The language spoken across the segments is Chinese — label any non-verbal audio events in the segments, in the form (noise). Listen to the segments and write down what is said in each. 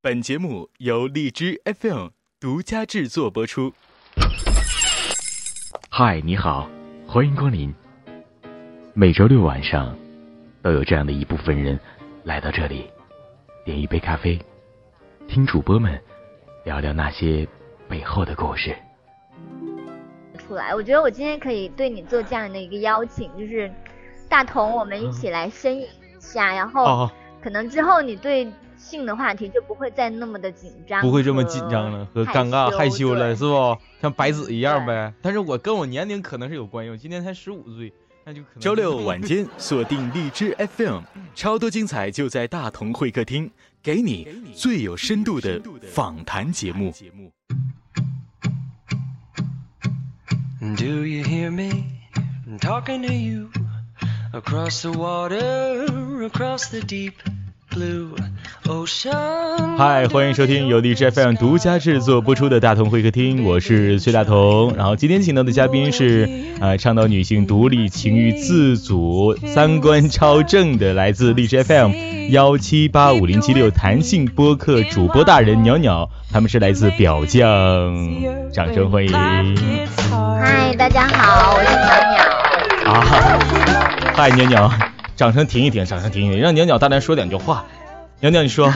本节目由荔枝 FM 独家制作播出。嗨，你好，欢迎光临。每周六晚上，都有这样的一部分人来到这里，点一杯咖啡，听主播们聊聊那些背后的故事。出来，我觉得我今天可以对你做这样的一个邀请，就是大同，我们一起来呻吟一下，然后可能之后你对性的话题就不会再那么的紧张，不会这么紧张了和尴尬害羞了，是不？像白纸一样呗。但是我跟我年龄可能是有关系，我今年才十五岁，那就可能。周六晚间 (laughs) 锁定荔枝 FM，超多精彩就在大同会客厅，给你最有深度的访谈节目。Do you hear me talking to you across the water, across the deep? 嗨，欢迎收听由荔枝 FM 独家制作播出的大同会客厅，我是崔大同。然后今天请到的嘉宾是呃倡导女性独立、情欲自主、三观超正的，来自荔枝 FM 幺七八五零七六弹性播客主播大人鸟鸟，他们是来自表匠，掌声欢迎。嗨，大家好，我是鸟鸟。啊，嗨，鸟鸟，掌声停一停，掌声停一停，让鸟鸟大胆说两句话。鸟鸟，你说。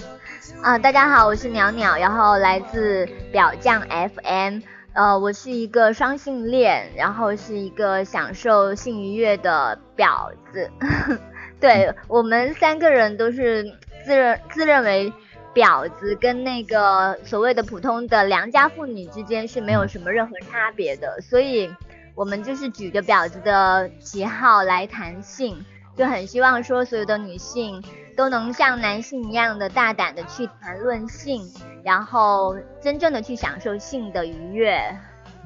(laughs) 啊，大家好，我是鸟鸟，然后来自表匠 FM，呃，我是一个双性恋，然后是一个享受性愉悦的婊子。(laughs) 对我们三个人都是自认自认为。婊子跟那个所谓的普通的良家妇女之间是没有什么任何差别的，所以我们就是举着婊子的旗号来谈性，就很希望说所有的女性都能像男性一样的大胆的去谈论性，然后真正的去享受性的愉悦。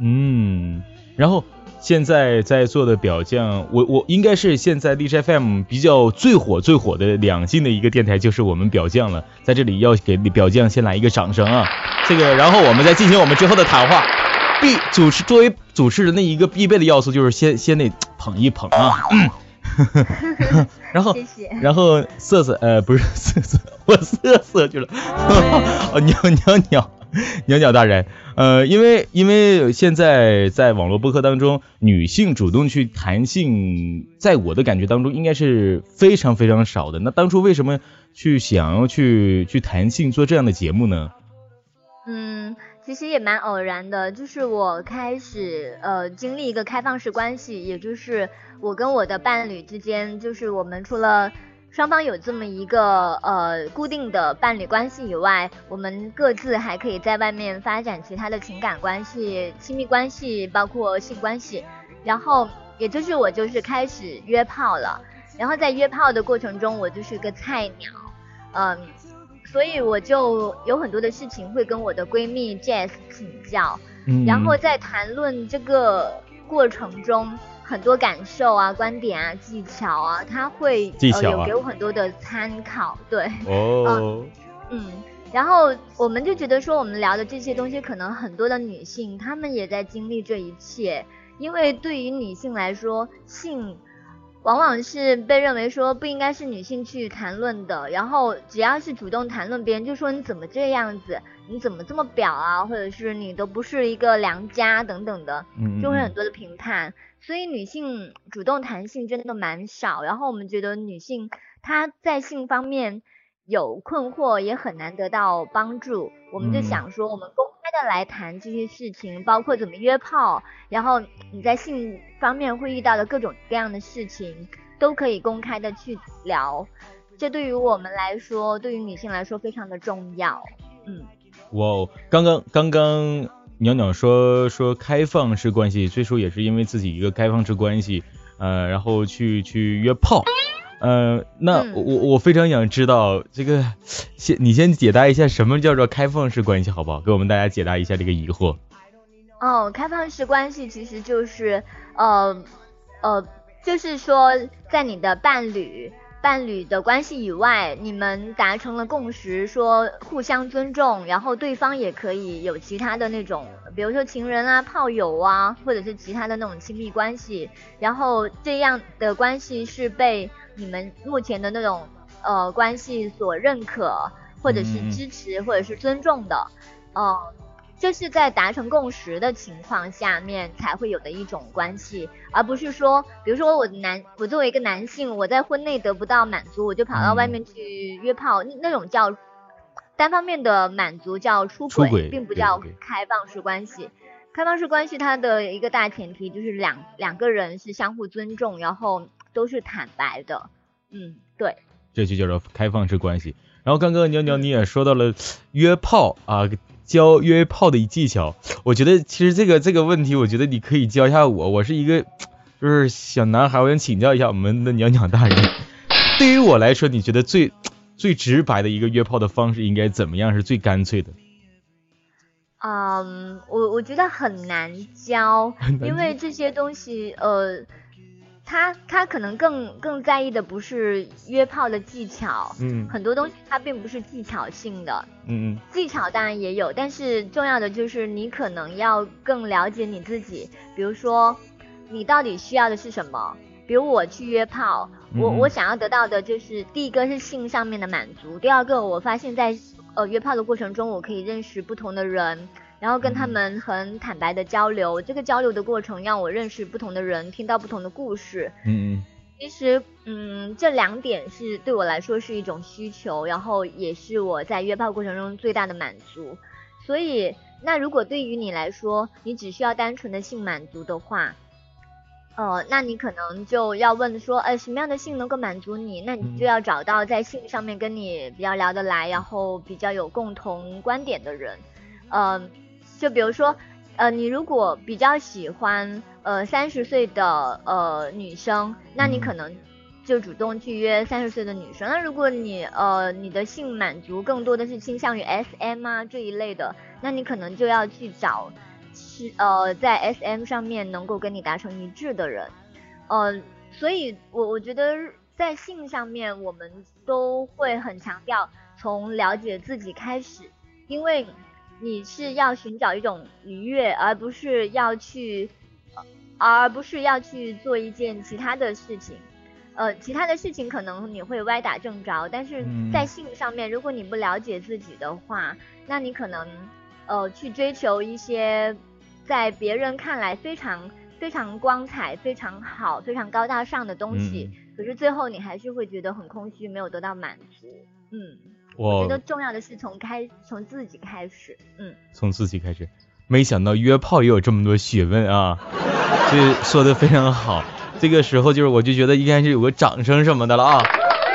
嗯，然后。现在在座的表匠，我我应该是现在荔枝 FM 比较最火最火的两性的一个电台，就是我们表匠了。在这里要给表匠先来一个掌声啊！这个，然后我们再进行我们之后的谈话。必主持作为主持人的一个必备的要素就是先先得捧一捧啊。(laughs) 然后然后瑟瑟呃不是瑟瑟，我瑟瑟去了。哦，(laughs) 鸟鸟鸟。鸟鸟大人，呃，因为因为现在在网络播客当中，女性主动去谈性，在我的感觉当中应该是非常非常少的。那当初为什么去想要去去谈性做这样的节目呢？其实也蛮偶然的，就是我开始呃经历一个开放式关系，也就是我跟我的伴侣之间，就是我们除了。双方有这么一个呃固定的伴侣关系以外，我们各自还可以在外面发展其他的情感关系、亲密关系，包括性关系。然后，也就是我就是开始约炮了。然后在约炮的过程中，我就是个菜鸟，嗯，所以我就有很多的事情会跟我的闺蜜 Jess 请教。然后在谈论这个过程中。很多感受啊、观点啊、技巧啊，她会呃有给我很多的参考，对，哦，(laughs) 嗯，然后我们就觉得说，我们聊的这些东西，可能很多的女性她们也在经历这一切，因为对于女性来说，性。往往是被认为说不应该是女性去谈论的，然后只要是主动谈论，别人就说你怎么这样子，你怎么这么婊啊，或者是你都不是一个良家等等的，就会很多的评判。所以女性主动谈性真的蛮少，然后我们觉得女性她在性方面有困惑，也很难得到帮助。我们就想说，我们公开的来谈这些事情，包括怎么约炮，然后你在性方面会遇到的各种各样的事情，都可以公开的去聊。这对于我们来说，对于女性来说非常的重要。嗯，哇，刚刚刚刚。鸟鸟说说开放式关系，最初也是因为自己一个开放式关系，呃，然后去去约炮，呃，那我我非常想知道这个，先你先解答一下什么叫做开放式关系，好不好？给我们大家解答一下这个疑惑。哦，开放式关系其实就是，呃呃，就是说在你的伴侣。伴侣的关系以外，你们达成了共识，说互相尊重，然后对方也可以有其他的那种，比如说情人啊、炮友啊，或者是其他的那种亲密关系，然后这样的关系是被你们目前的那种呃关系所认可，或者是支持，或者是尊重的，嗯，这是在达成共识的情况下面才会有的一种关系，而不是说，比如说我男，我作为一个男性，我在婚内得不到满足，我就跑到外面去约炮，那种叫单方面的满足，叫出轨，并不叫开放式关系。开放式关系它的一个大前提就是两两个人是相互尊重，然后都是坦白的，嗯，对，这就叫做开放式关系。然后刚刚娘娘你也说到了约炮啊，教约炮的技巧，我觉得其实这个这个问题，我觉得你可以教一下我，我是一个就是小男孩，我想请教一下我们的娘娘大人，对于我来说，你觉得最最直白的一个约炮的方式应该怎么样是最干脆的？嗯，我我觉得很难教，因为这些东西，呃。他他可能更更在意的不是约炮的技巧，嗯，很多东西它并不是技巧性的，嗯嗯，技巧当然也有，但是重要的就是你可能要更了解你自己，比如说你到底需要的是什么，比如我去约炮，我我想要得到的就是第一个是性上面的满足，第二个我发现在呃约炮的过程中我可以认识不同的人。然后跟他们很坦白的交流，这个交流的过程让我认识不同的人，听到不同的故事。嗯嗯。其实，嗯，这两点是对我来说是一种需求，然后也是我在约炮过程中最大的满足。所以，那如果对于你来说，你只需要单纯的性满足的话，呃，那你可能就要问说，呃，什么样的性能够满足你？那你就要找到在性上面跟你比较聊得来，然后比较有共同观点的人，嗯。就比如说，呃，你如果比较喜欢呃三十岁的呃女生，那你可能就主动去约三十岁的女生。那如果你呃你的性满足更多的是倾向于 SM 啊这一类的，那你可能就要去找是呃在 SM 上面能够跟你达成一致的人。呃，所以我我觉得在性上面我们都会很强调从了解自己开始，因为。你是要寻找一种愉悦，而不是要去，而不是要去做一件其他的事情。呃，其他的事情可能你会歪打正着，但是在性上面，如果你不了解自己的话，那你可能呃去追求一些在别人看来非常非常光彩、非常好、非常高大上的东西，可是最后你还是会觉得很空虚，没有得到满足。嗯。我觉得重要的是从开从自己开始，嗯，从自己开始，没想到约炮也有这么多学问啊，这说的非常好。这个时候就是我就觉得应该是有个掌声什么的了啊，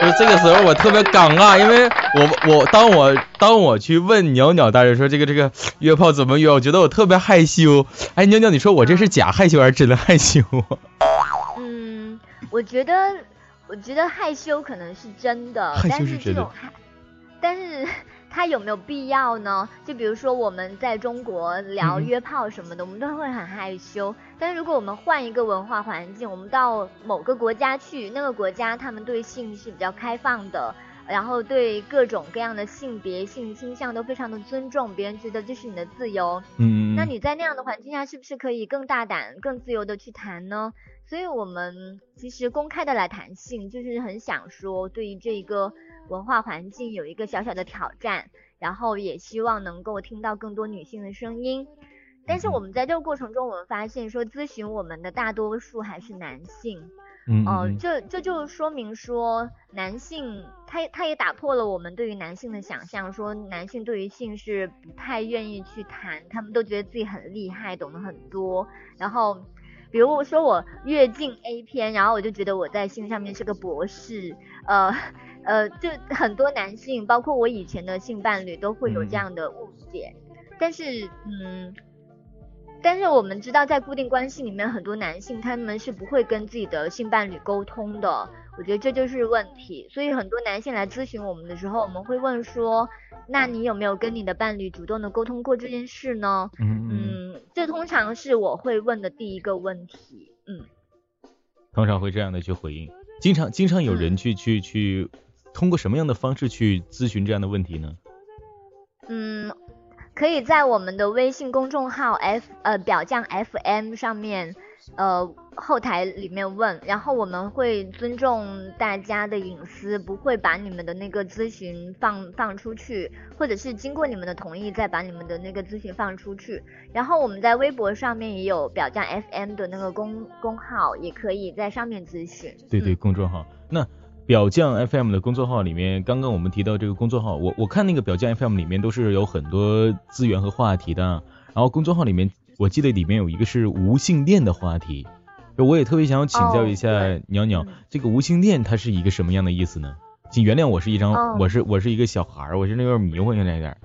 就是这个时候我特别尴尬，因为我我当我当我去问鸟鸟大人说这个这个约炮怎么约，我觉得我特别害羞。哎，鸟鸟，你说我这是假害羞还是真的害羞？(laughs) 嗯，我觉得我觉得害羞可能是真的，但是这种害。但是 (laughs) 它有没有必要呢？就比如说我们在中国聊约炮什么的，我们都会很害羞。但是如果我们换一个文化环境，我们到某个国家去，那个国家他们对性是比较开放的，然后对各种各样的性别、性倾向都非常的尊重，别人觉得这是你的自由。嗯。那你在那样的环境下，是不是可以更大胆、更自由的去谈呢？所以我们其实公开的来谈性，就是很想说，对于这一个。文化环境有一个小小的挑战，然后也希望能够听到更多女性的声音。但是我们在这个过程中，我们发现说咨询我们的大多数还是男性，嗯，这这就说明说男性他他也打破了我们对于男性的想象，说男性对于性是不太愿意去谈，他们都觉得自己很厉害，懂得很多。然后比如说我越进 A 片，然后我就觉得我在性上面是个博士，呃。呃，就很多男性，包括我以前的性伴侣，都会有这样的误解。但是，嗯，但是我们知道，在固定关系里面，很多男性他们是不会跟自己的性伴侣沟通的。我觉得这就是问题。所以很多男性来咨询我们的时候，我们会问说：“那你有没有跟你的伴侣主动的沟通过这件事呢？”嗯嗯，这通常是我会问的第一个问题。嗯，通常会这样的去回应。经常经常有人去去去。通过什么样的方式去咨询这样的问题呢？嗯，可以在我们的微信公众号 F 呃表匠 FM 上面。呃，后台里面问，然后我们会尊重大家的隐私，不会把你们的那个咨询放放出去，或者是经过你们的同意再把你们的那个咨询放出去。然后我们在微博上面也有表匠 FM 的那个公公号，也可以在上面咨询。对对，公众号。那表匠 FM 的公众号里面，刚刚我们提到这个公众号，我我看那个表匠 FM 里面都是有很多资源和话题的，然后公众号里面。我记得里面有一个是无性恋的话题，我也特别想要请教一下鸟鸟，这个无性恋它是一个什么样的意思呢？请原谅我是一张，我是我是一个小孩儿，我是那有点迷糊，有点点。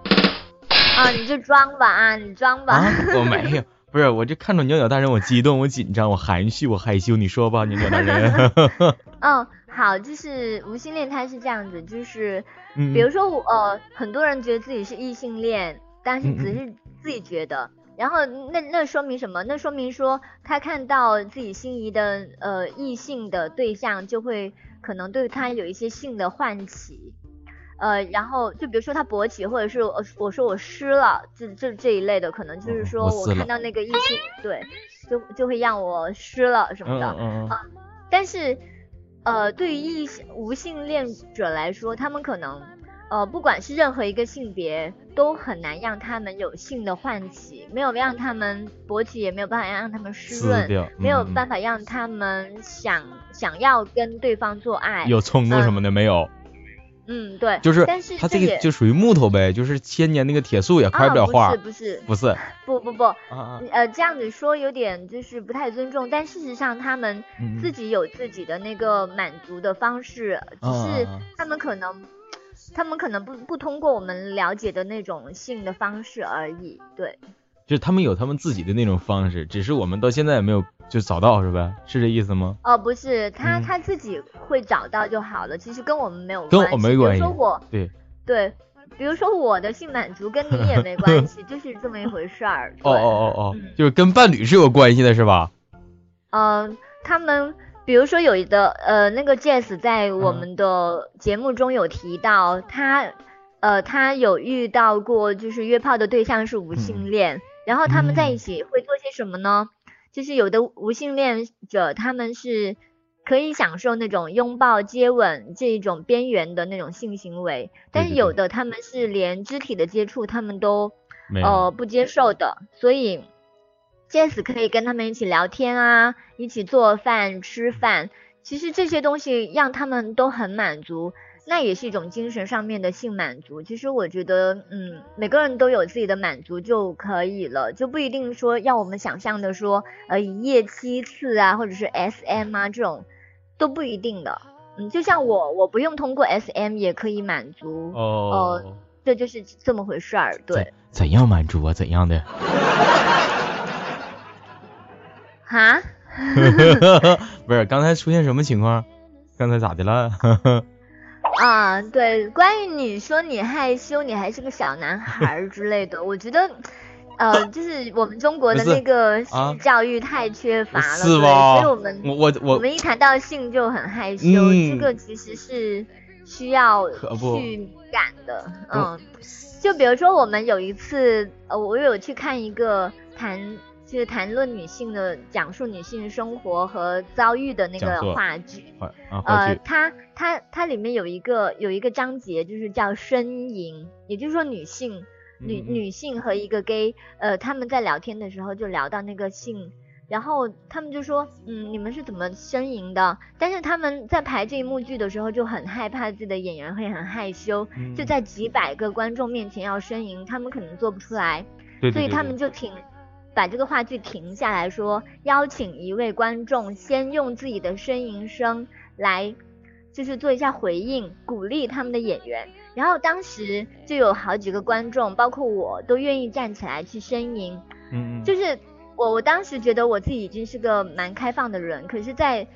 啊，你就装吧啊，你装吧。我没有，不是，我就看到鸟鸟大人，我激动，我紧张，我含蓄，我害羞。你说吧，鸟鸟大人。(laughs) 嗯，(laughs) 好，就是无性恋，它是这样子，就是，比如说我呃，很多人觉得自己是异性恋，但是只是自己觉得。然后那那说明什么？那说明说他看到自己心仪的呃异性的对象，就会可能对他有一些性的唤起，呃，然后就比如说他勃起，或者是我我说我湿了，这这这一类的，可能就是说我看到那个异性，对，就就会让我湿了什么的啊。但是呃，对于异性无性恋者来说，他们可能。呃，不管是任何一个性别，都很难让他们有性的唤起，没有让他们勃起，也没有办法让他们湿润，没有办法让他们想想要跟对方做爱，有冲动什么的没有。嗯，对，就是，但是他这个就属于木头呗，就是千年那个铁树也开不了花。不是不是不是，不不不，呃，这样子说有点就是不太尊重，但事实上他们自己有自己的那个满足的方式，只是他们可能。他们可能不不通过我们了解的那种性的方式而已，对，就是他们有他们自己的那种方式，只是我们到现在也没有就找到，是吧？是这意思吗？哦，不是，他他自己会找到就好了，其实跟我们没有跟我没关系。比如说我，对对，比如说我的性满足跟你也没关系，(laughs) 就是这么一回事儿。哦哦哦哦，就是跟伴侣是有关系的，是吧？嗯，他们。比如说有一的呃那个 Jess 在我们的节目中有提到他呃他有遇到过就是约炮的对象是无性恋，然后他们在一起会做些什么呢？就是有的无性恋者他们是可以享受那种拥抱接吻这一种边缘的那种性行为，但是有的他们是连肢体的接触他们都呃不接受的，所以。Jess 可以跟他们一起聊天啊，一起做饭吃饭，其实这些东西让他们都很满足，那也是一种精神上面的性满足。其实我觉得，嗯，每个人都有自己的满足就可以了，就不一定说要我们想象的说，呃，一夜七次啊，或者是 SM 啊这种，都不一定的。嗯，就像我，我不用通过 SM 也可以满足。哦，这就是这么回事儿。对，怎样满足啊？怎样的？(laughs) 哈，(laughs) 不是，刚才出现什么情况？刚才咋的了？(laughs) 啊，对，关于你说你害羞，你还是个小男孩之类的，我觉得，呃，就是我们中国的那个性教育太缺乏了，是吧？所以我们我我我们一谈到性就很害羞，这个其实是需要去感的，嗯，就比如说我们有一次，呃，我有去看一个谈。就是谈论女性的、讲述女性生活和遭遇的那个话剧，呃，它它它里面有一个有一个章节，就是叫呻吟，也就是说女性女女性和一个 gay，呃，他们在聊天的时候就聊到那个性，然后他们就说，嗯，你们是怎么呻吟的？但是他们在排这一幕剧的时候就很害怕自己的演员会很害羞，就在几百个观众面前要呻吟，他们可能做不出来，所以他们就挺。把这个话剧停下来说，邀请一位观众先用自己的呻吟声来，就是做一下回应，鼓励他们的演员。然后当时就有好几个观众，包括我都愿意站起来去呻吟。嗯就是我我当时觉得我自己已经是个蛮开放的人，可是，在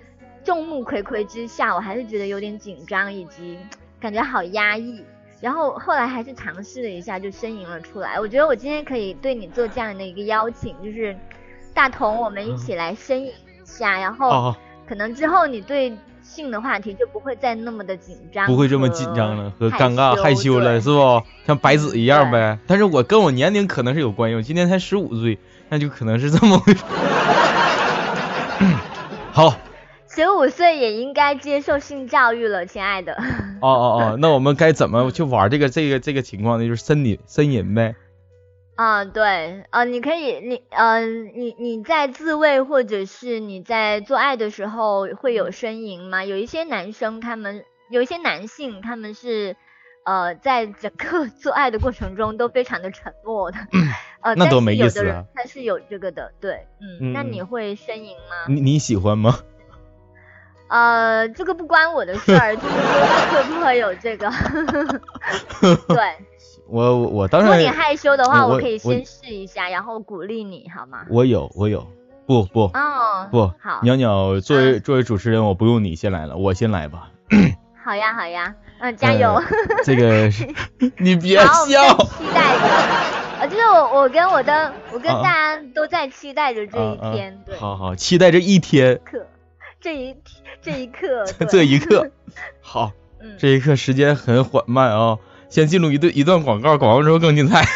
众目睽睽之下，我还是觉得有点紧张，以及感觉好压抑。然后后来还是尝试了一下，就呻吟了出来。我觉得我今天可以对你做这样的一个邀请，就是大同，我们一起来呻吟一下。然后可能之后你对性的话题就不会再那么的紧张，不会这么紧张了和尴尬害羞了，是不？像白纸一样呗。但是我跟我年龄可能是有关系，我今年才十五岁，那就可能是这么回事。(coughs) 好，十五岁也应该接受性教育了，亲爱的。哦哦哦，那我们该怎么去玩这个这个这个情况呢？就是呻吟呻吟呗。啊，对，呃，你可以，你，呃，你你在自慰或者是你在做爱的时候会有呻吟吗？有一些男生他们，有一些男性他们是，呃，在整个 (laughs) 做爱的过程中都非常的沉默的，呃，那多没意思啊。他是有这个的，对，嗯，那你会呻吟吗？你你喜欢吗？呃，这个不关我的事儿，就是说会不会有这个，(laughs) 对。(laughs) 我我当然，如果你害羞的话，我可以先试一下，然后鼓励你好吗？我有，我有，不不哦不好，鸟鸟作为作为主持人，我不用你先来了，我先来吧。(coughs) 好呀好呀，嗯，加油。(laughs) 这个你别笑。期待着，啊，就是我我跟我的我跟大家都在期待着这一天，对。好好，期待这一天。可，这一这一刻，(laughs) 这一刻，(laughs) 好，这一刻时间很缓慢啊。先进入一段一段广告，广告之后更精彩。(laughs)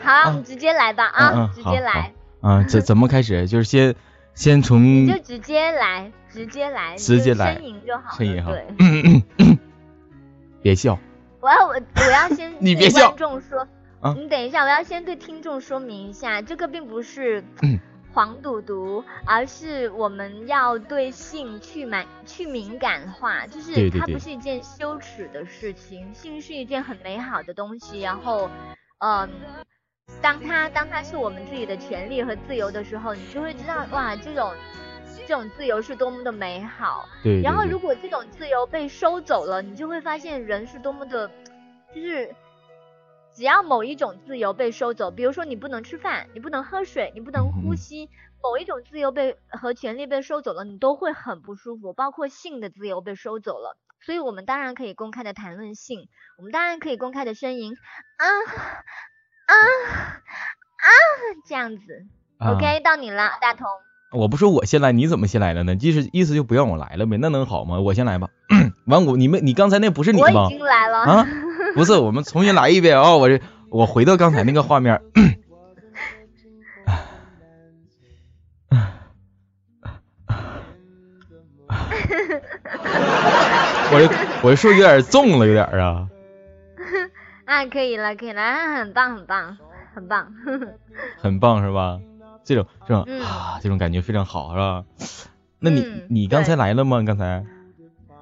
好，我们直接来吧啊，直接来。啊，怎怎么开始？就是先先从。你就直接来，直接来，直接来。呻吟就好。呻吟哈。对。(coughs) 别笑。我要我我要先。你别笑。观众说。啊。你等一下，我要先对听众说明一下，这个并不是。黄赌毒，而是我们要对性去满去敏感化，就是它不是一件羞耻的事情，性是一件很美好的东西。然后，嗯，当它当它是我们自己的权利和自由的时候，你就会知道哇，这种这种自由是多么的美好。对。然后，如果这种自由被收走了，你就会发现人是多么的，就是。只要某一种自由被收走，比如说你不能吃饭，你不能喝水，你不能呼吸，某一种自由被和权利被收走了，你都会很不舒服。包括性的自由被收走了，所以我们当然可以公开的谈论性，我们当然可以公开的呻吟啊啊啊这样子。OK，到你了，大同。我不说我先来，你怎么先来了呢？意思意思就不让我来了呗？那能好吗？我先来吧。(coughs) 完我你们你刚才那不是你吗？我已经来了啊。不是，我们重新来一遍啊！我这我回到刚才那个画面。(laughs) 我这我这说有点重了，有点啊。(laughs) 啊，可以了，可以了，很棒，很棒，很棒。(laughs) 很棒是吧？这种这种啊，这种感觉非常好是吧？那你你刚才来了吗？刚才？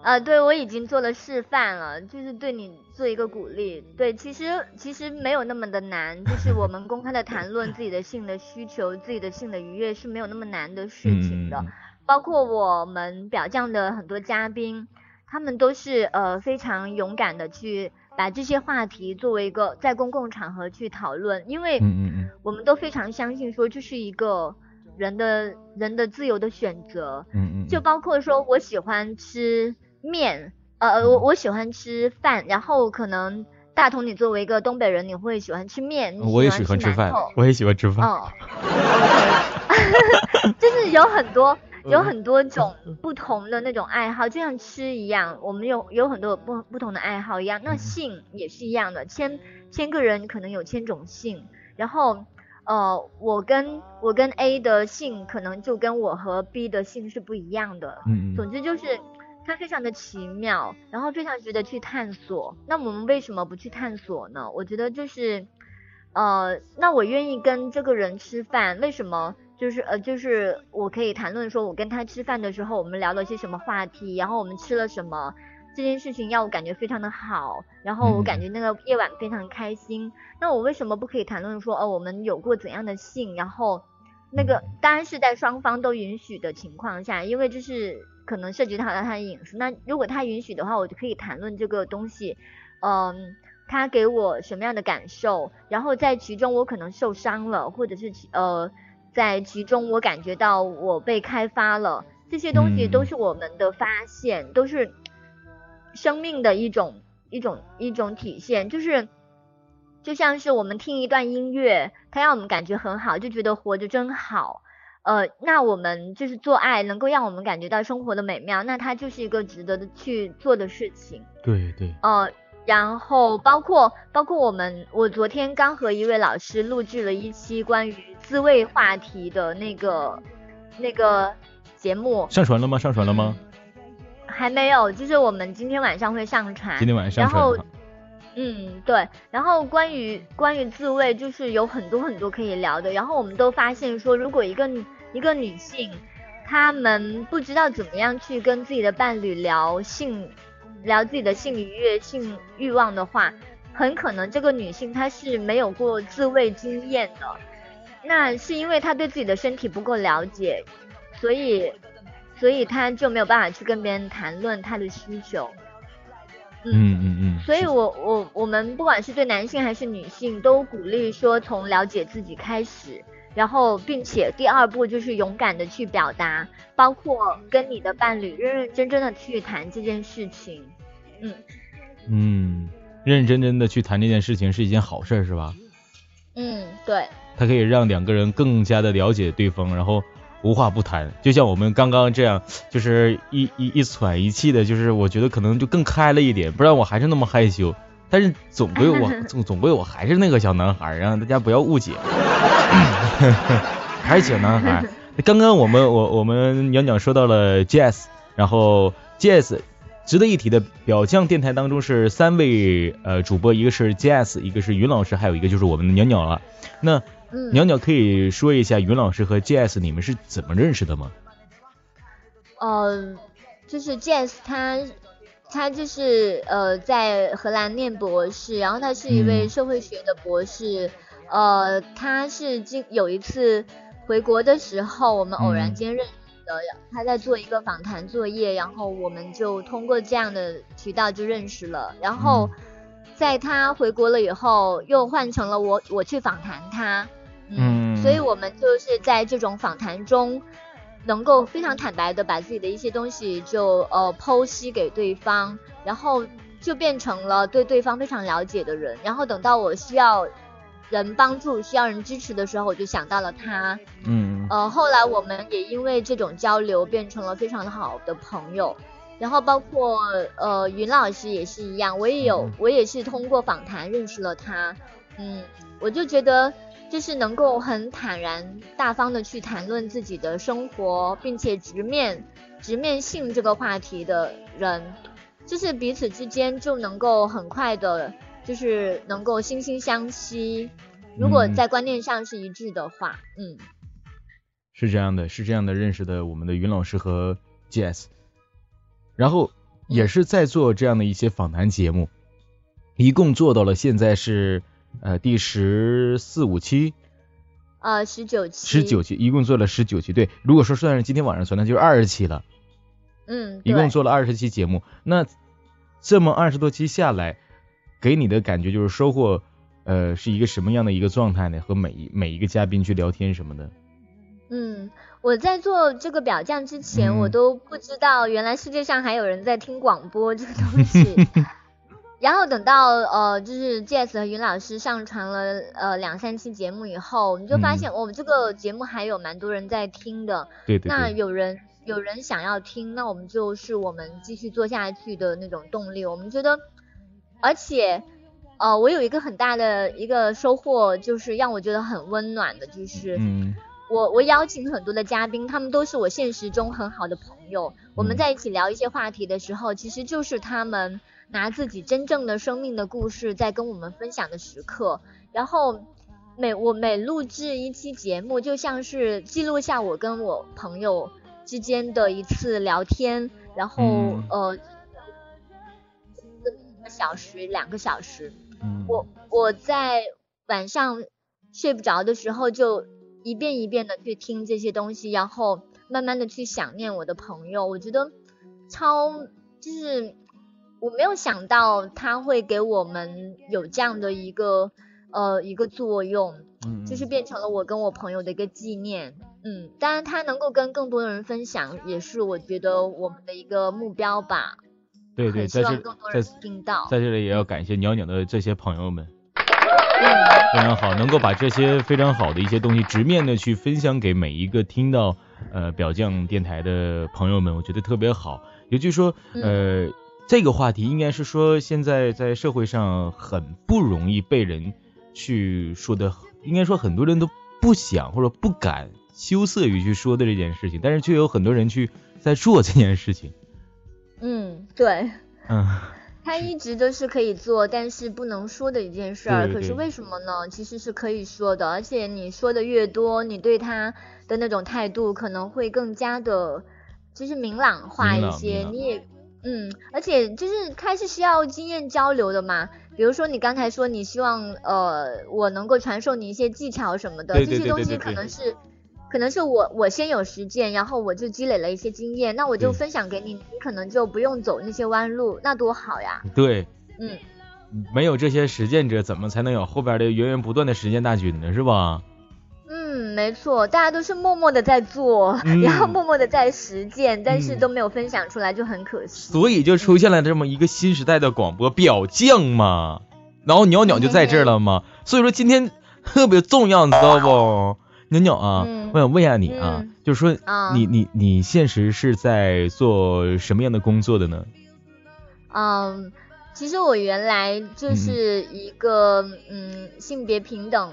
呃，对我已经做了示范了，就是对你做一个鼓励。对，其实其实没有那么的难，就是我们公开的谈论自己的性的需求、自己的性的愉悦是没有那么难的事情的。包括我们表匠的很多嘉宾，他们都是呃非常勇敢的去把这些话题作为一个在公共场合去讨论，因为我们都非常相信说这是一个人的人的自由的选择。嗯嗯。就包括说我喜欢吃。面，呃，我我喜欢吃饭，然后可能大同你作为一个东北人，你会喜欢吃面，我也喜欢吃饭，我也喜欢吃饭，哦，(laughs) 就是有很多有很多种不同的那种爱好，就像吃一样，我们有有很多不不同的爱好一样，那性也是一样的，千千个人可能有千种性，然后呃，我跟我跟 A 的性可能就跟我和 B 的性是不一样的，嗯，总之就是。它非常的奇妙，然后非常值得去探索。那我们为什么不去探索呢？我觉得就是，呃，那我愿意跟这个人吃饭，为什么？就是呃，就是我可以谈论说，我跟他吃饭的时候，我们聊了些什么话题，然后我们吃了什么，这件事情让我感觉非常的好，然后我感觉那个夜晚非常开心。那我为什么不可以谈论说，哦，我们有过怎样的性？然后那个当然是在双方都允许的情况下，因为这是。可能涉及到他的隐私，那如果他允许的话，我就可以谈论这个东西，嗯，他给我什么样的感受，然后在其中我可能受伤了，或者是呃，在其中我感觉到我被开发了，这些东西都是我们的发现，都是生命的一种一种一种体现，就是就像是我们听一段音乐，它让我们感觉很好，就觉得活着真好。呃，那我们就是做爱能够让我们感觉到生活的美妙，那它就是一个值得的去做的事情。对对。呃，然后包括包括我们，我昨天刚和一位老师录制了一期关于自慰话题的那个那个节目。上传了吗？上传了吗？还没有，就是我们今天晚上会上传。今天晚上上传。嗯，对。然后关于关于自慰，就是有很多很多可以聊的。然后我们都发现说，如果一个一个女性，她们不知道怎么样去跟自己的伴侣聊性，聊自己的性愉悦、性欲望的话，很可能这个女性她是没有过自慰经验的。那是因为她对自己的身体不够了解，所以。所以她就没有办法去跟别人谈论她的需求，嗯嗯嗯。所以我我我们不管是对男性还是女性，都鼓励说从了解自己开始，然后并且第二步就是勇敢的去表达，包括跟你的伴侣认认真真的去谈这件事情，嗯嗯，认认真真的去谈这件事情是一件好事是吧？嗯，对。它可以让两个人更加的了解对方，然后。无话不谈，就像我们刚刚这样，就是一一一喘一气的，就是我觉得可能就更开了一点，不然我还是那么害羞。但是总归我 (laughs) 总总归我还是那个小男孩，让大家不要误解，(laughs) 还是小男孩。刚刚我们我我们鸟鸟说到了 Jazz，然后 Jazz 值得一提的表象电台当中是三位呃主播，一个是 Jazz，一个是云老师，还有一个就是我们的鸟鸟了。那鸟鸟可以说一下云老师和 Jazz 你们是怎么认识的吗？呃，就是 Jazz 他他就是呃在荷兰念博士，然后他是一位社会学的博士，呃他是经有一次回国的时候，我们偶然间认识的，他在做一个访谈作业，然后我们就通过这样的渠道就认识了，然后在他回国了以后，又换成了我我去访谈他。嗯，所以我们就是在这种访谈中，能够非常坦白的把自己的一些东西就呃剖析给对方，然后就变成了对对方非常了解的人。然后等到我需要人帮助、需要人支持的时候，我就想到了他。嗯，呃，后来我们也因为这种交流变成了非常好的朋友。然后包括呃云老师也是一样，我也有我也是通过访谈认识了他。嗯，我就觉得。就是能够很坦然大方的去谈论自己的生活，并且直面直面性这个话题的人，就是彼此之间就能够很快的，就是能够惺惺相惜。如果在观念上是一致的话，嗯，是这样的，是这样的认识的我们的云老师和 Jazz，然后也是在做这样的一些访谈节目，一共做到了现在是。呃，第十四五期，呃，十九期，十九期，一共做了十九期。对，如果说算是今天晚上算，那就是二十期了。嗯，一共做了二十期节目。那这么二十多期下来，给你的感觉就是收获，呃，是一个什么样的一个状态呢？和每一每一个嘉宾去聊天什么的。嗯，我在做这个表匠之前，我都不知道原来世界上还有人在听广播这个东西。(laughs) 然后等到呃，就是 Jess 和云老师上传了呃两三期节目以后，我们就发现我们这个节目还有蛮多人在听的。对对。那有人有人想要听，那我们就是我们继续做下去的那种动力。我们觉得，而且呃，我有一个很大的一个收获，就是让我觉得很温暖的，就是我我邀请很多的嘉宾，他们都是我现实中很好的朋友。我们在一起聊一些话题的时候，其实就是他们。拿自己真正的生命的故事在跟我们分享的时刻，然后每我每录制一期节目，就像是记录下我跟我朋友之间的一次聊天，然后呃，一个小时两个小时，我我在晚上睡不着的时候，就一遍一遍的去听这些东西，然后慢慢的去想念我的朋友，我觉得超就是。我没有想到他会给我们有这样的一个呃一个作用，嗯，就是变成了我跟我朋友的一个纪念，嗯，当然他能够跟更多的人分享，也是我觉得我们的一个目标吧。对对，希望更多人听到。在这里也要感谢袅袅的这些朋友们。非常好，能够把这些非常好的一些东西直面的去分享给每一个听到呃表匠电台的朋友们，我觉得特别好。也就是说，呃，这个话题应该是说现在在社会上很不容易被人去说的，应该说很多人都不想或者不敢羞涩于去说的这件事情，但是却有很多人去在做这件事情。嗯，对。嗯。(laughs) 它一直都是可以做，但是不能说的一件事儿。可是为什么呢？其实是可以说的，而且你说的越多，你对他的那种态度可能会更加的，就是明朗化一些。你也，嗯，而且就是开始需要经验交流的嘛。比如说你刚才说你希望，呃，我能够传授你一些技巧什么的，这些东西可能是。可能是我我先有实践，然后我就积累了一些经验，那我就分享给你，你可能就不用走那些弯路，那多好呀。对，嗯，没有这些实践者，怎么才能有后边的源源不断的实践大军呢？是吧？嗯，没错，大家都是默默的在做，然后默默的在实践，但是都没有分享出来，就很可惜。所以就出现了这么一个新时代的广播表匠嘛，然后鸟鸟就在这儿了嘛，所以说今天特别重要，你知道不？鸟鸟啊，我想问一下你啊，就是说你你你现实是在做什么样的工作的呢？嗯，其实我原来就是一个嗯性别平等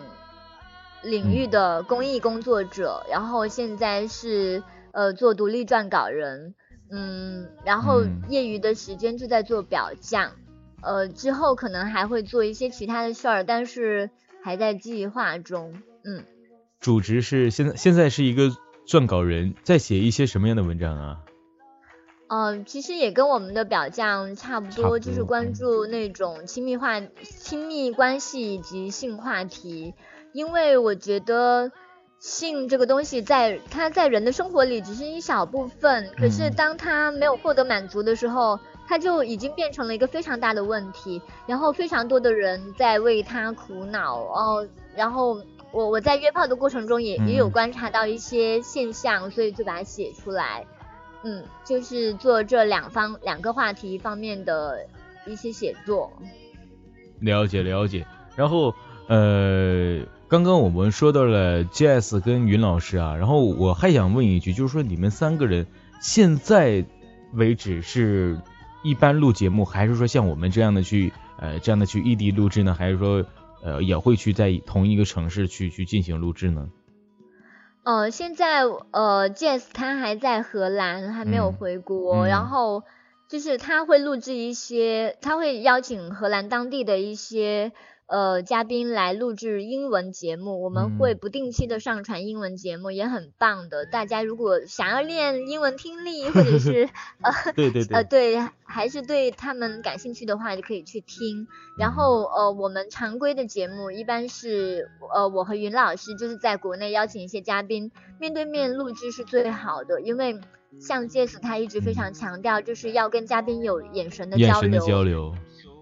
领域的公益工作者，然后现在是呃做独立撰稿人，嗯，然后业余的时间就在做表匠，呃，之后可能还会做一些其他的事儿，但是还在计划中，嗯。主职是现在现在是一个撰稿人，在写一些什么样的文章啊？嗯，其实也跟我们的表匠差不多，就是关注那种亲密话、亲密关系以及性话题。因为我觉得性这个东西，在它在人的生活里只是一小部分，可是当它没有获得满足的时候，它就已经变成了一个非常大的问题。然后非常多的人在为它苦恼哦，然后。我我在约炮的过程中也也有观察到一些现象，所以就把它写出来。嗯，就是做这两方两个话题方面的一些写作。了解了解。然后呃，刚刚我们说到了 Jazz 跟云老师啊，然后我还想问一句，就是说你们三个人现在为止是一般录节目，还是说像我们这样的去呃这样的去异地录制呢？还是说？呃，也会去在同一个城市去去进行录制呢。呃，现在呃，Jazz 他还在荷兰，还没有回国。然后就是他会录制一些，他会邀请荷兰当地的一些。呃，嘉宾来录制英文节目，我们会不定期的上传英文节目，也很棒的。大家如果想要练英文听力，或者是 (laughs) 呃，对对对，呃对，还是对他们感兴趣的话，就可以去听。然后呃，我们常规的节目一般是呃，我和云老师就是在国内邀请一些嘉宾，面对面录制是最好的，因为像 Jess 他一直非常强调，就是要跟嘉宾有眼神的交流。眼神的交流。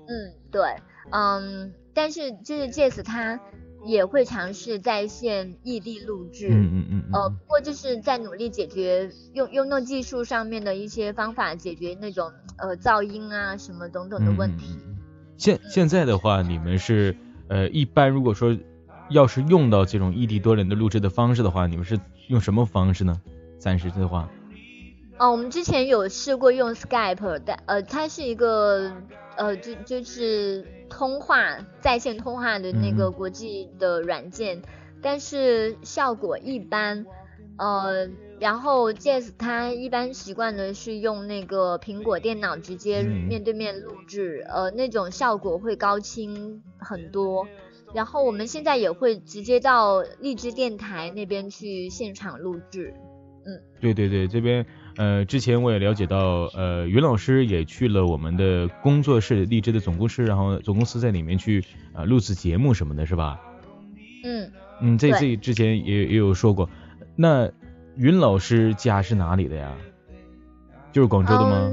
嗯，对，嗯。但是就是 Jazz 他也会尝试在线异地录制，嗯嗯嗯，呃，不过就是在努力解决用用那技术上面的一些方法解决那种呃噪音啊什么等等的问题。现现在的话，你们是呃一般如果说要是用到这种异地多人的录制的方式的话，你们是用什么方式呢？暂时的话。哦，我们之前有试过用 Skype，但呃，它是一个呃，就就是通话在线通话的那个国际的软件，但是效果一般。呃，然后 Jazz 他一般习惯的是用那个苹果电脑直接面对面录制，呃，那种效果会高清很多。然后我们现在也会直接到荔枝电台那边去现场录制。嗯，对对对，这边。呃，之前我也了解到，呃，云老师也去了我们的工作室，荔枝的总公司，然后总公司在里面去啊录制节目什么的，是吧？嗯嗯，这这之前也也有说过。那云老师家是哪里的呀？就是广州的吗？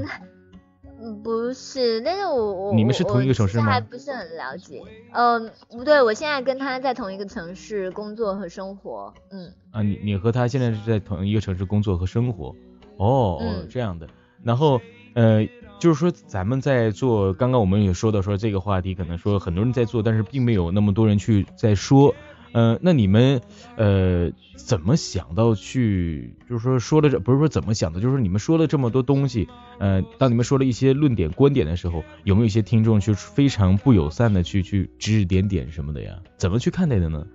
嗯，不是，但是我我你们是同一个城市吗？还不是很了解。嗯，不对，我现在跟他在同一个城市工作和生活。嗯啊，你你和他现在是在同一个城市工作和生活？哦哦，这样的。然后呃，就是说咱们在做，刚刚我们也说到说这个话题，可能说很多人在做，但是并没有那么多人去在说。呃，那你们呃怎么想到去，就是说说了这不是说怎么想的，就是说你们说了这么多东西，呃，当你们说了一些论点观点的时候，有没有一些听众去非常不友善的去去指指点点什么的呀？怎么去看待的呢？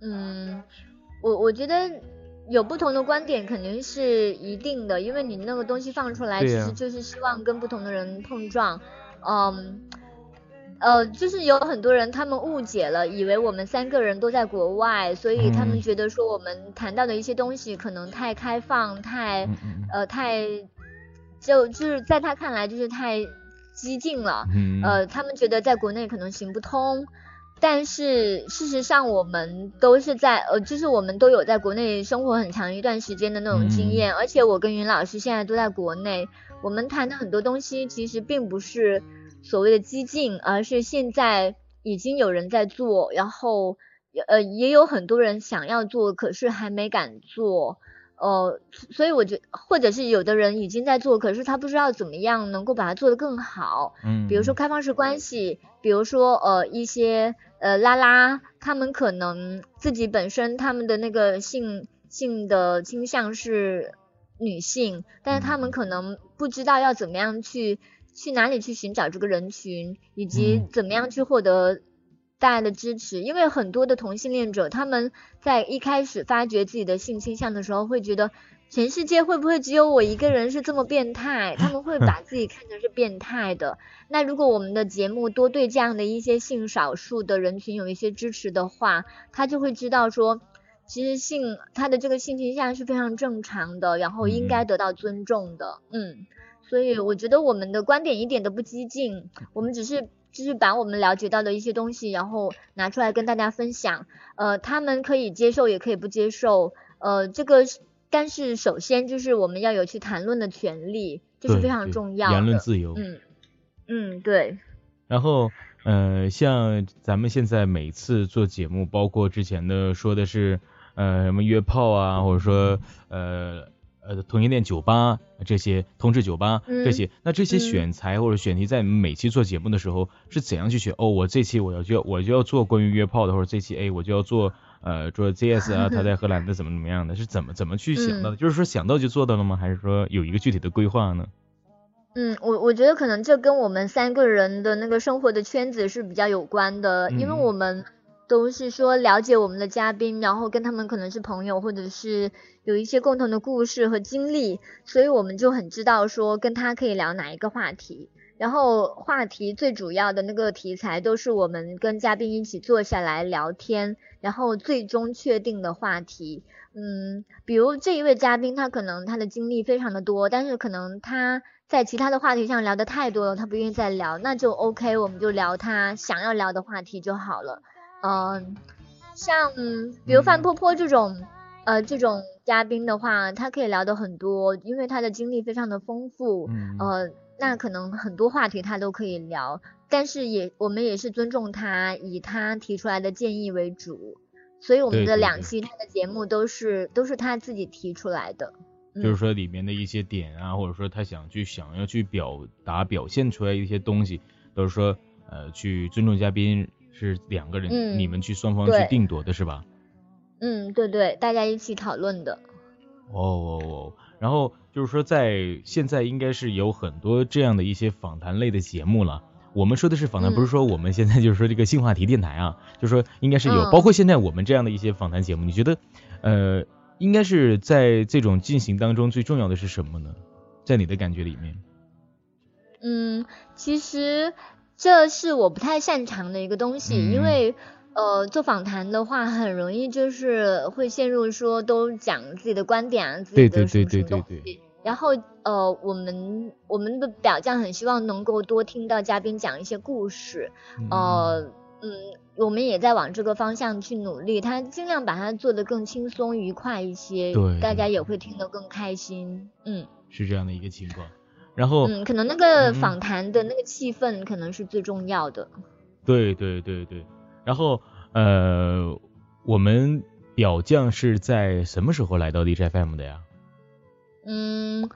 嗯，我我觉得有不同的观点肯定是一定的，因为你那个东西放出来，其实就是希望跟不同的人碰撞，嗯。呃，就是有很多人他们误解了，以为我们三个人都在国外，所以他们觉得说我们谈到的一些东西可能太开放，太呃太就就是在他看来就是太激进了，呃，他们觉得在国内可能行不通，但是事实上我们都是在呃，就是我们都有在国内生活很长一段时间的那种经验，而且我跟云老师现在都在国内，我们谈的很多东西其实并不是。所谓的激进，而是现在已经有人在做，然后呃也有很多人想要做，可是还没敢做，呃，所以我觉或者是有的人已经在做，可是他不知道怎么样能够把它做得更好，嗯，比如说开放式关系，比如说呃一些呃拉拉，他们可能自己本身他们的那个性性的倾向是女性，但是他们可能不知道要怎么样去。去哪里去寻找这个人群，以及怎么样去获得大家的支持？因为很多的同性恋者，他们在一开始发掘自己的性倾向的时候，会觉得全世界会不会只有我一个人是这么变态？他们会把自己看成是变态的。那如果我们的节目多对这样的一些性少数的人群有一些支持的话，他就会知道说，其实性他的这个性倾向是非常正常的，然后应该得到尊重的。嗯。所以我觉得我们的观点一点都不激进，我们只是就是把我们了解到的一些东西，然后拿出来跟大家分享。呃，他们可以接受，也可以不接受。呃，这个但是首先就是我们要有去谈论的权利，这是非常重要的。言论自由。嗯嗯，对。然后呃，像咱们现在每次做节目，包括之前的说的是呃什么约炮啊，或者说呃。呃，同性恋酒吧这些，同志酒吧这些，那这些选材或者选题，在每期做节目的时候是怎样去选？哦，我这期我要就我就要做关于约炮的，或者这期哎我就要做呃做 ZS 啊，他在荷兰的怎么怎么样的，是怎么怎么去想到的？就是说想到就做到了吗？还是说有一个具体的规划呢？嗯，我我觉得可能这跟我们三个人的那个生活的圈子是比较有关的，因为我们。都是说了解我们的嘉宾，然后跟他们可能是朋友，或者是有一些共同的故事和经历，所以我们就很知道说跟他可以聊哪一个话题。然后话题最主要的那个题材都是我们跟嘉宾一起坐下来聊天，然后最终确定的话题。嗯，比如这一位嘉宾，他可能他的经历非常的多，但是可能他在其他的话题上聊的太多了，他不愿意再聊，那就 OK，我们就聊他想要聊的话题就好了。嗯，像比如范坡坡这种，呃，这种嘉宾的话，他可以聊的很多，因为他的经历非常的丰富，呃，那可能很多话题他都可以聊，但是也我们也是尊重他，以他提出来的建议为主，所以我们的两期他的节目都是都是他自己提出来的，就是说里面的一些点啊，或者说他想去想要去表达表现出来一些东西，都是说呃去尊重嘉宾。是两个人，你们去双方去定夺的是吧？嗯，对对，大家一起讨论的。哦哦哦，然后就是说，在现在应该是有很多这样的一些访谈类的节目了。我们说的是访谈，不是说我们现在就是说这个新话题电台啊，就是说应该是有，包括现在我们这样的一些访谈节目。你觉得，呃，应该是在这种进行当中最重要的是什么呢？在你的感觉里面？嗯，其实。这是我不太擅长的一个东西，因为呃做访谈的话，很容易就是会陷入说都讲自己的观点啊，自己的什么什么东西。然后呃我们我们的表匠很希望能够多听到嘉宾讲一些故事，呃嗯我们也在往这个方向去努力，他尽量把它做得更轻松愉快一些，对，大家也会听得更开心，嗯，是这样的一个情况。然后，嗯，可能那个访谈的那个气氛可能是最重要的。对对对对，然后呃，我们表匠是在什么时候来到 DJFM 的呀？嗯，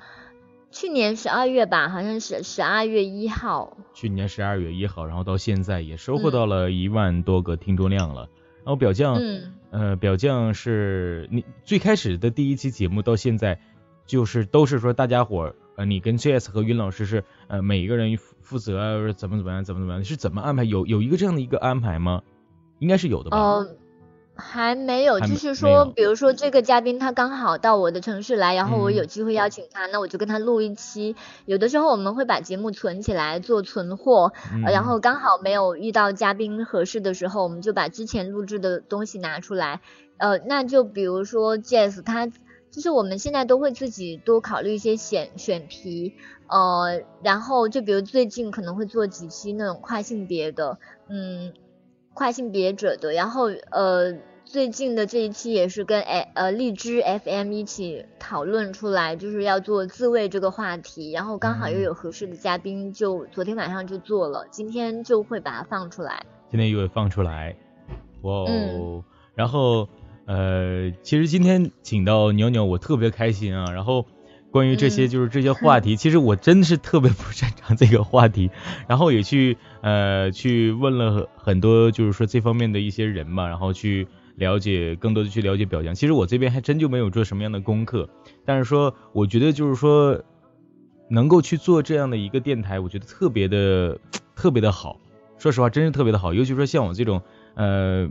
去年十二月吧，好像是十二月一号。去年十二月一号，然后到现在也收获到了一万多个听众量了。然后表酱，嗯，呃，表酱是你最开始的第一期节目到现在，就是都是说大家伙，呃，你跟 JS 和云老师是呃每一个人负负责怎么怎么样，怎么怎么样，是怎么安排？有有一个这样的一个安排吗？应该是有的吧。还没有，就是说，比如说这个嘉宾他刚好到我的城市来，然后我有机会邀请他，那我就跟他录一期。有的时候我们会把节目存起来做存货，然后刚好没有遇到嘉宾合适的时候，我们就把之前录制的东西拿出来。呃，那就比如说 Jazz，他就是我们现在都会自己多考虑一些选选题，呃，然后就比如最近可能会做几期那种跨性别的，嗯。跨性别者的，然后呃，最近的这一期也是跟诶呃荔枝 FM 一起讨论出来，就是要做自慰这个话题，然后刚好又有合适的嘉宾，就昨天晚上就做了，今天就会把它放出来。今天又会放出来，哇哦！然后呃，其实今天请到牛牛，我特别开心啊，然后。关于这些就是这些 (laughs) 话题，其实我真的是特别不擅长这个话题，然后也去呃去问了很多就是说这方面的一些人嘛，然后去了解更多的去了解表象。其实我这边还真就没有做什么样的功课，但是说我觉得就是说能够去做这样的一个电台，我觉得特别的特别的好。说实话，真是特别的好，尤其说像我这种呃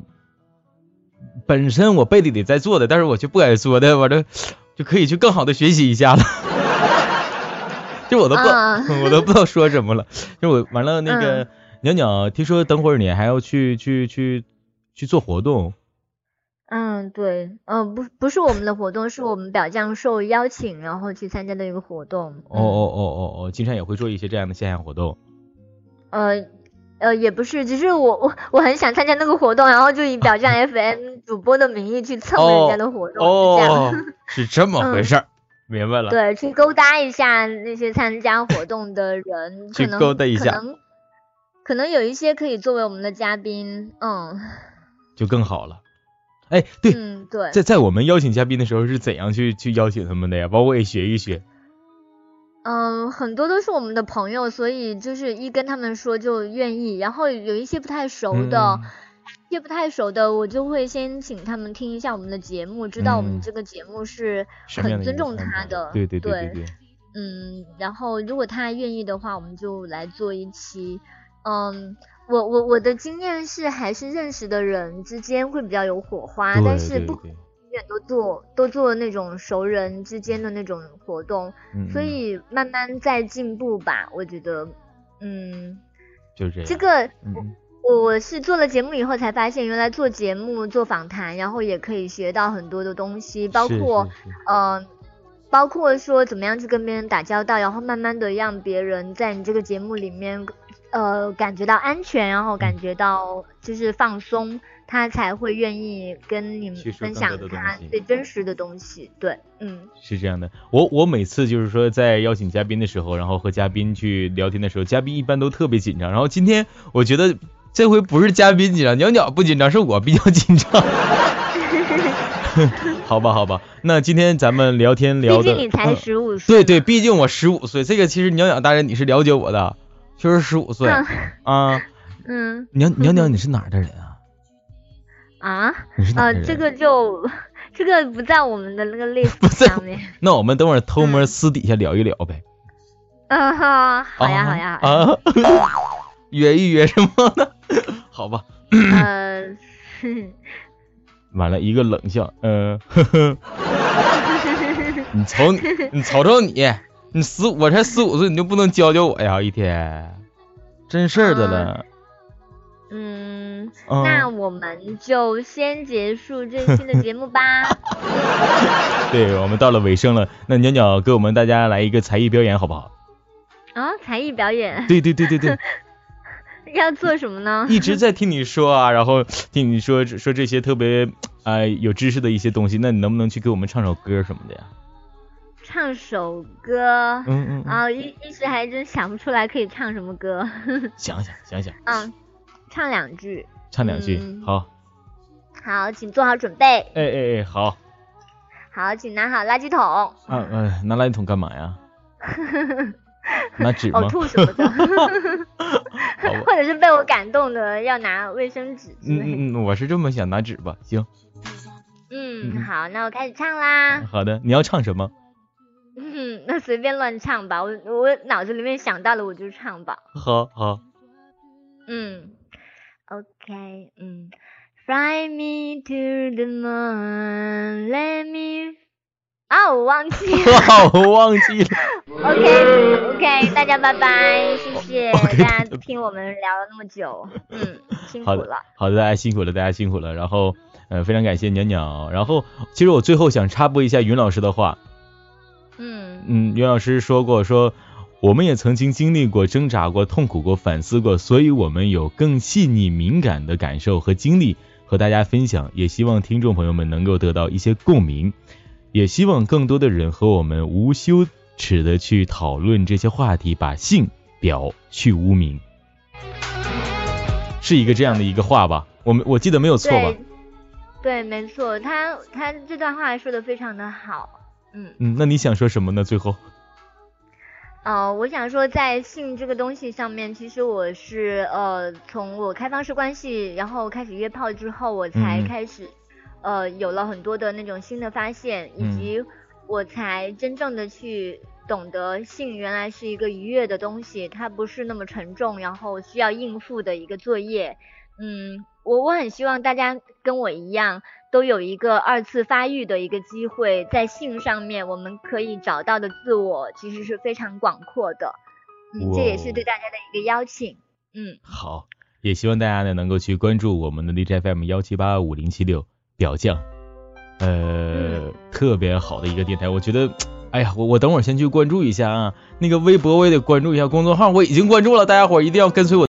本身我背地里在做的，但是我就不敢说的，我这。(sniffs) 就可以去更好的学习一下了，(laughs) 就我都不，(laughs) 我都不知道说什么了。就我完了那个鸟鸟，听说等会儿你还要去去去去做活动。嗯，对，嗯，不不是我们的活动，是我们表匠受邀请然后去参加的一个活动。哦哦哦哦哦，经常也会做一些这样的线下活动。呃。呃，也不是，只是我我我很想参加那个活动，然后就以表 (laughs) 匠 FM (laughs) 主播的名义去蹭人家的活动，哦，这 (laughs) 样是这么回事儿，明白了。对，去勾搭一下那些参加活动的人，去勾搭一下，可能可能有一些可以作为我们的嘉宾，嗯，就更好了。哎，对，嗯，对，在在我们邀请嘉宾的时候是怎样去去邀请他们的呀？包括也学一学。嗯，很多都是我们的朋友，所以就是一跟他们说就愿意。然后有一些不太熟的，一些不太熟的，我就会先请他们听一下我们的节目，知道我们这个节目是很尊重他的。对对对对。嗯，然后如果他愿意的话，我们就来做一期。嗯，我我我的经验是，还是认识的人之间会比较有火花，但是不。都做都做那种熟人之间的那种活动，所以慢慢在进步吧。我觉得，嗯，就这样。这个我我是做了节目以后才发现，原来做节目做访谈，然后也可以学到很多的东西，包括嗯，包括说怎么样去跟别人打交道，然后慢慢的让别人在你这个节目里面呃感觉到安全，然后感觉到就是放松。他才会愿意跟你们分享他最真实的东西，对，嗯，是这样的。我我每次就是说在邀请嘉宾的时候，然后和嘉宾去聊天的时候，嘉宾一般都特别紧张。然后今天我觉得这回不是嘉宾紧张，鸟鸟不紧张，是我比较紧张。(laughs) 好吧，好吧，那今天咱们聊天聊的，毕竟你才十五岁，对对，毕竟我十五岁。这个其实鸟鸟大人你是了解我的，确实十五岁啊。嗯，鸟鸟鸟你是哪儿的人啊？啊，啊，这个就这个不在我们的那个 (laughs) list 上面。那我们等会儿偷摸私底下聊一聊呗。(laughs) 嗯哈，好呀好呀。啊，(laughs) 约一约什么呢？好吧。嗯。完了一个冷笑，嗯。你瞅你，你瞅瞅你，你十我才十五岁，你就不能教教我呀？一天，真事儿的了。嗯，那我们就先结束这期的节目吧。(laughs) 对，我们到了尾声了，那鸟鸟给我们大家来一个才艺表演好不好？啊，才艺表演？对对对对对。(laughs) 要做什么呢？一直在听你说啊，然后听你说说这些特别啊有知识的一些东西，那你能不能去给我们唱首歌什么的呀？唱首歌？嗯嗯。啊，一一时还真想不出来可以唱什么歌。(laughs) 想想想想。嗯。唱两句，唱两句，好，好，请做好准备。哎哎哎，好，好，请拿好垃圾桶。嗯嗯，拿垃圾桶干嘛呀？拿纸吗？(laughs) 呕吐什么的，(laughs) 或者是被我感动的要拿卫生纸。嗯嗯，我是这么想，拿纸吧，行。嗯，好，那我开始唱啦。好的，你要唱什么？嗯，(laughs) 那随便乱唱吧，我我脑子里面想到了我就唱吧。好好。嗯，OK，嗯，Fly me to the moon，Let me。啊，我忘记了，我忘记了。(laughs) OK OK，大家拜拜，谢谢大家听我们聊了那么久，嗯，辛苦了。好的，大家辛苦了，大家辛苦了。然后，呃，非常感谢鸟鸟。然后，其实我最后想插播一下云老师的话。嗯嗯，云老师说过，说我们也曾经经历过、挣扎过、痛苦过、反思过，所以我们有更细腻、敏感的感受和经历和大家分享，也希望听众朋友们能够得到一些共鸣。也希望更多的人和我们无羞耻的去讨论这些话题，把性表去污名，是一个这样的一个话吧？我们我记得没有错吧？对，没错，他他这段话说的非常的好，嗯嗯，那你想说什么呢？最后？哦，我想说，在性这个东西上面，其实我是呃，从我开放式关系，然后开始约炮之后，我才开始。呃，有了很多的那种新的发现，以及我才真正的去懂得性原来是一个愉悦的东西，它不是那么沉重，然后需要应付的一个作业。嗯，我我很希望大家跟我一样，都有一个二次发育的一个机会，在性上面我们可以找到的自我其实是非常广阔的。嗯，这也是对大家的一个邀请。嗯，好，也希望大家呢能够去关注我们的 DJ FM 幺七八五零七六。表匠，呃，特别好的一个电台，我觉得，哎呀，我我等会儿先去关注一下啊，那个微博我也得关注一下，公众号我已经关注了，大家伙一定要跟随我。